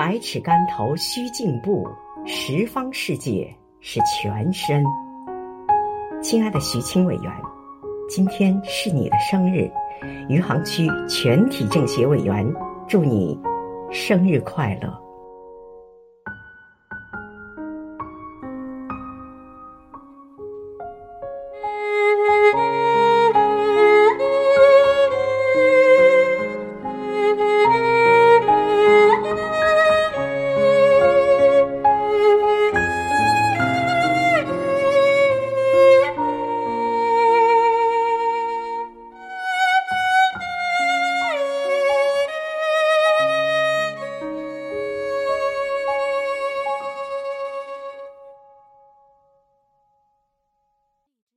百尺竿头须进步，十方世界是全身。亲爱的徐清委员，今天是你的生日，余杭区全体政协委员祝你生日快乐。